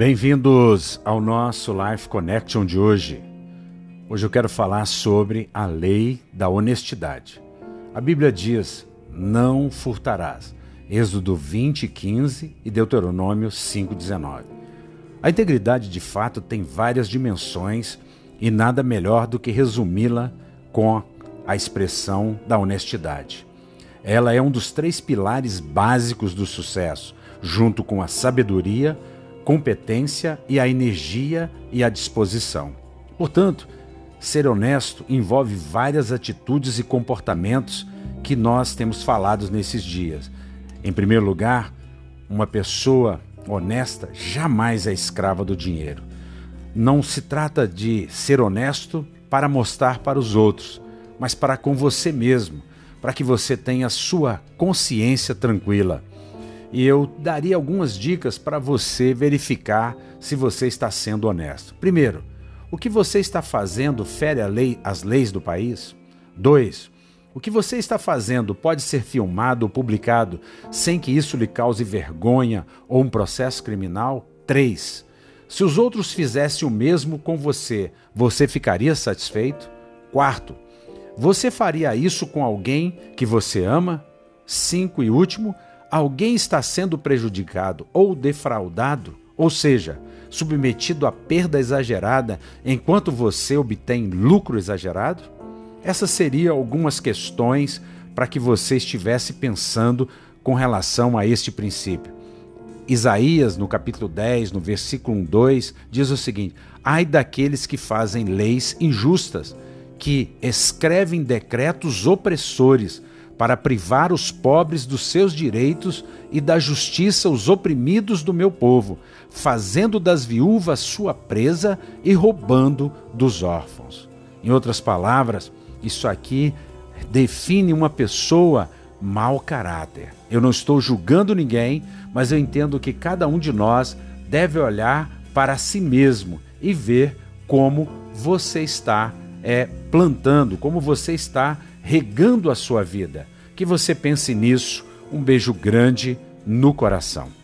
Bem-vindos ao nosso Life Connection de hoje. Hoje eu quero falar sobre a lei da honestidade. A Bíblia diz: não furtarás. Êxodo 20, 15 e Deuteronômio 5, 19. A integridade de fato tem várias dimensões e nada melhor do que resumi-la com a expressão da honestidade. Ela é um dos três pilares básicos do sucesso, junto com a sabedoria, competência e a energia e a disposição. Portanto, ser honesto envolve várias atitudes e comportamentos que nós temos falado nesses dias. Em primeiro lugar, uma pessoa honesta jamais é escrava do dinheiro. Não se trata de ser honesto para mostrar para os outros, mas para com você mesmo, para que você tenha sua consciência tranquila. E eu daria algumas dicas para você verificar se você está sendo honesto. Primeiro, o que você está fazendo fere lei, as leis do país? Dois, o que você está fazendo pode ser filmado ou publicado sem que isso lhe cause vergonha ou um processo criminal? Três, se os outros fizessem o mesmo com você, você ficaria satisfeito? Quarto, você faria isso com alguém que você ama? Cinco e último, alguém está sendo prejudicado ou defraudado, ou seja, submetido a perda exagerada enquanto você obtém lucro exagerado? Essas seriam algumas questões para que você estivesse pensando com relação a este princípio. Isaías, no capítulo 10, no versículo 1, 2, diz o seguinte: Ai daqueles que fazem leis injustas, que escrevem decretos opressores, para privar os pobres dos seus direitos e da justiça os oprimidos do meu povo, fazendo das viúvas sua presa e roubando dos órfãos. Em outras palavras, isso aqui define uma pessoa mau caráter. Eu não estou julgando ninguém, mas eu entendo que cada um de nós deve olhar para si mesmo e ver como você está é, plantando, como você está regando a sua vida. Que você pense nisso. Um beijo grande no coração.